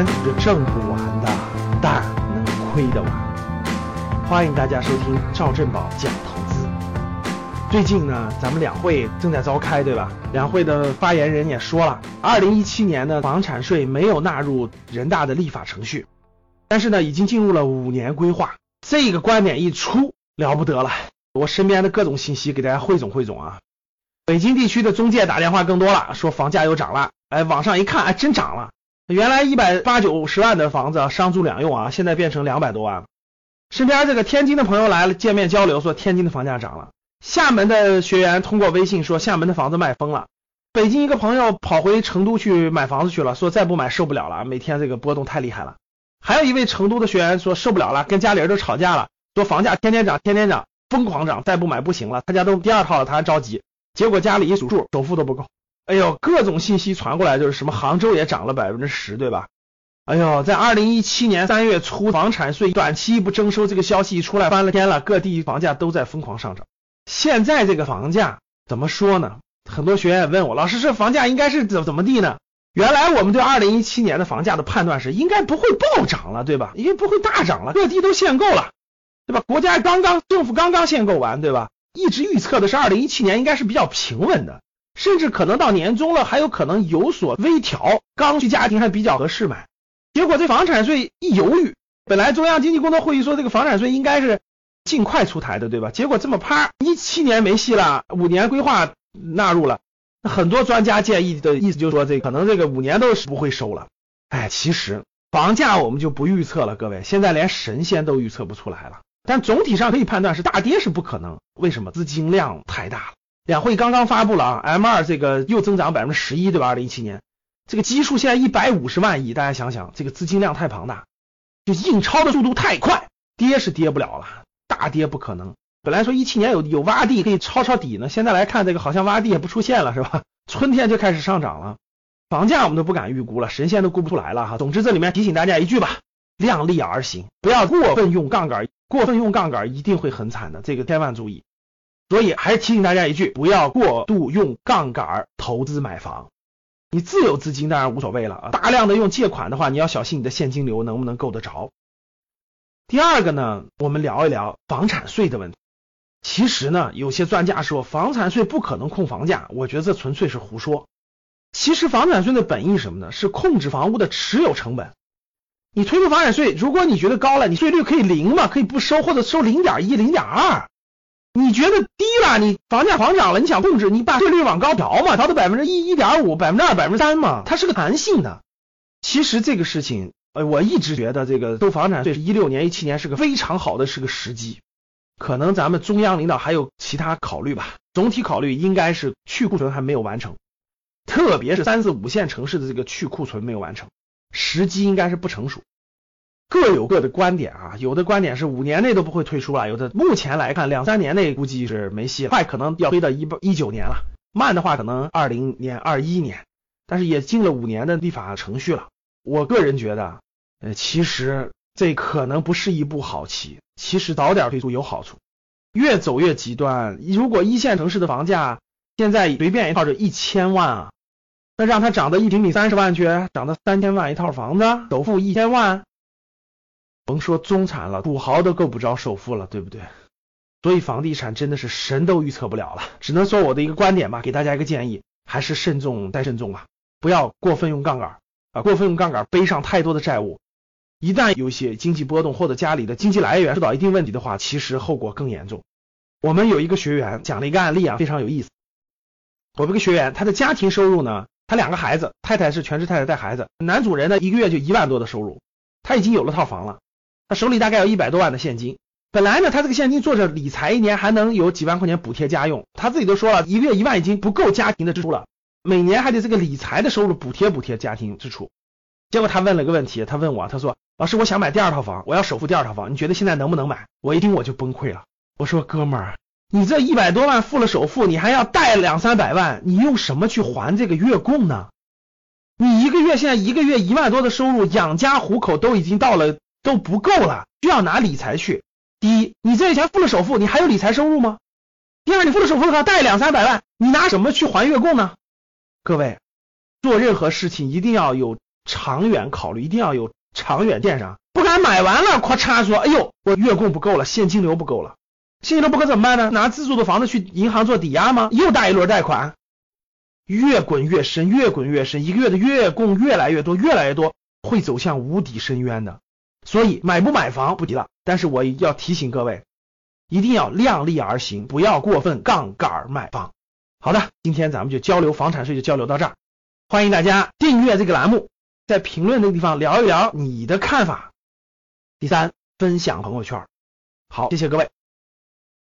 钱是挣不完的，但能亏得完。欢迎大家收听赵振宝讲投资。最近呢，咱们两会正在召开，对吧？两会的发言人也说了，二零一七年的房产税没有纳入人大的立法程序，但是呢，已经进入了五年规划。这个观点一出，了不得了。我身边的各种信息给大家汇总汇总啊。北京地区的中介打电话更多了，说房价又涨了。哎，网上一看，哎，真涨了。原来一百八九十万的房子啊商住两用啊，现在变成两百多万。身边这个天津的朋友来了，见面交流说天津的房价涨了。厦门的学员通过微信说厦门的房子卖疯了。北京一个朋友跑回成都去买房子去了，说再不买受不了了，每天这个波动太厉害了。还有一位成都的学员说受不了了，跟家里人都吵架了，说房价天天涨，天天涨，疯狂涨，再不买不行了。他家都第二套了，他还着急。结果家里一数数，首付都不够。哎呦，各种信息传过来，就是什么杭州也涨了百分之十，对吧？哎呦，在二零一七年三月初，房产税短期不征收这个消息一出来，翻了天了，各地房价都在疯狂上涨。现在这个房价怎么说呢？很多学员问我，老师，这房价应该是怎怎么地呢？原来我们对二零一七年的房价的判断是，应该不会暴涨了，对吧？因为不会大涨了，各地都限购了，对吧？国家刚刚政府刚刚限购完，对吧？一直预测的是二零一七年应该是比较平稳的，甚至可能到年终了还有可能有所微调，刚需家庭还比较合适买。结果这房产税一犹豫，本来中央经济工作会议说这个房产税应该是尽快出台的，对吧？结果这么啪，一七年没戏了，五年规划纳入了，很多专家建议的意思就是说这可能这个五年都是不会收了。哎，其实房价我们就不预测了，各位，现在连神仙都预测不出来了。但总体上可以判断是大跌是不可能，为什么？资金量太大了。两会刚刚发布了啊，M 二这个又增长百分之十一，对吧？二零一七年这个基数现在一百五十万亿，大家想想，这个资金量太庞大，就印钞的速度太快，跌是跌不了了，大跌不可能。本来说一七年有有洼地可以抄抄底呢，现在来看这个好像洼地也不出现了，是吧？春天就开始上涨了，房价我们都不敢预估了，神仙都估不出来了哈。总之这里面提醒大家一句吧，量力而行，不要过分用杠杆。过分用杠杆一定会很惨的，这个千万注意。所以还是提醒大家一句，不要过度用杠杆投资买房。你自有资金当然无所谓了啊，大量的用借款的话，你要小心你的现金流能不能够得着。第二个呢，我们聊一聊房产税的问题。其实呢，有些专家说房产税不可能控房价，我觉得这纯粹是胡说。其实房产税的本意什么呢？是控制房屋的持有成本。你推出房产税，如果你觉得高了，你税率可以零嘛，可以不收或者收零点一、零点二。你觉得低了，你房价狂涨了，你想控制，你把税率往高调嘛，调到百分之一、一点五、百分之二、百分之三嘛，它是个弹性的。其实这个事情，呃，我一直觉得这个收房产税是一六年、一七年是个非常好的是个时机。可能咱们中央领导还有其他考虑吧，总体考虑应该是去库存还没有完成，特别是三四五线城市的这个去库存没有完成。时机应该是不成熟，各有各的观点啊。有的观点是五年内都不会退出了，有的目前来看两三年内估计是没戏了，快可能要推到一八一九年了，慢的话可能二零年、二一年，但是也进了五年的立法程序了。我个人觉得，呃，其实这可能不是一步好棋，其实早点退出有好处。越走越极端，如果一线城市的房价现在随便一套就一千万啊。那让它涨到一平米三十万去，涨到三千万一套房子，首付一千万，甭说中产了，土豪都够不着首付了，对不对？所以房地产真的是神都预测不了了，只能说我的一个观点吧，给大家一个建议，还是慎重再慎重啊，不要过分用杠杆啊，过分用杠杆背上太多的债务，一旦有些经济波动或者家里的经济来源受到一定问题的话，其实后果更严重。我们有一个学员讲了一个案例啊，非常有意思。我们一个学员，他的家庭收入呢？他两个孩子，太太是全职太太带孩子，男主人呢一个月就一万多的收入，他已经有了套房了，他手里大概有一百多万的现金。本来呢，他这个现金做着理财，一年还能有几万块钱补贴家用。他自己都说了，一个月一万已经不够家庭的支出了，每年还得这个理财的收入补贴补贴家庭支出。结果他问了个问题，他问我，他说：“老师，我想买第二套房，我要首付第二套房，你觉得现在能不能买？”我一听我就崩溃了，我说：“哥们儿。”你这一百多万付了首付，你还要贷两三百万，你用什么去还这个月供呢？你一个月现在一个月一万多的收入，养家糊口都已经到了都不够了，需要拿理财去。第一，你这些钱付了首付，你还有理财收入吗？第二，你付了首付的话，贷两三百万，你拿什么去还月供呢？各位，做任何事情一定要有长远考虑，一定要有长远电商，不敢买完了，咔嚓说，哎呦，我月供不够了，现金流不够了，现金流不够怎么办呢？拿自住的房子去银行做抵押吗？又贷一轮贷款，越滚越深，越滚越深，一个月的月供越来越多，越来越多，会走向无底深渊的。所以买不买房不提了，但是我要提醒各位，一定要量力而行，不要过分杠杆买房。好的，今天咱们就交流房产税就交流到这儿，欢迎大家订阅这个栏目，在评论那个地方聊一聊你的看法。第三，分享朋友圈。好，谢谢各位。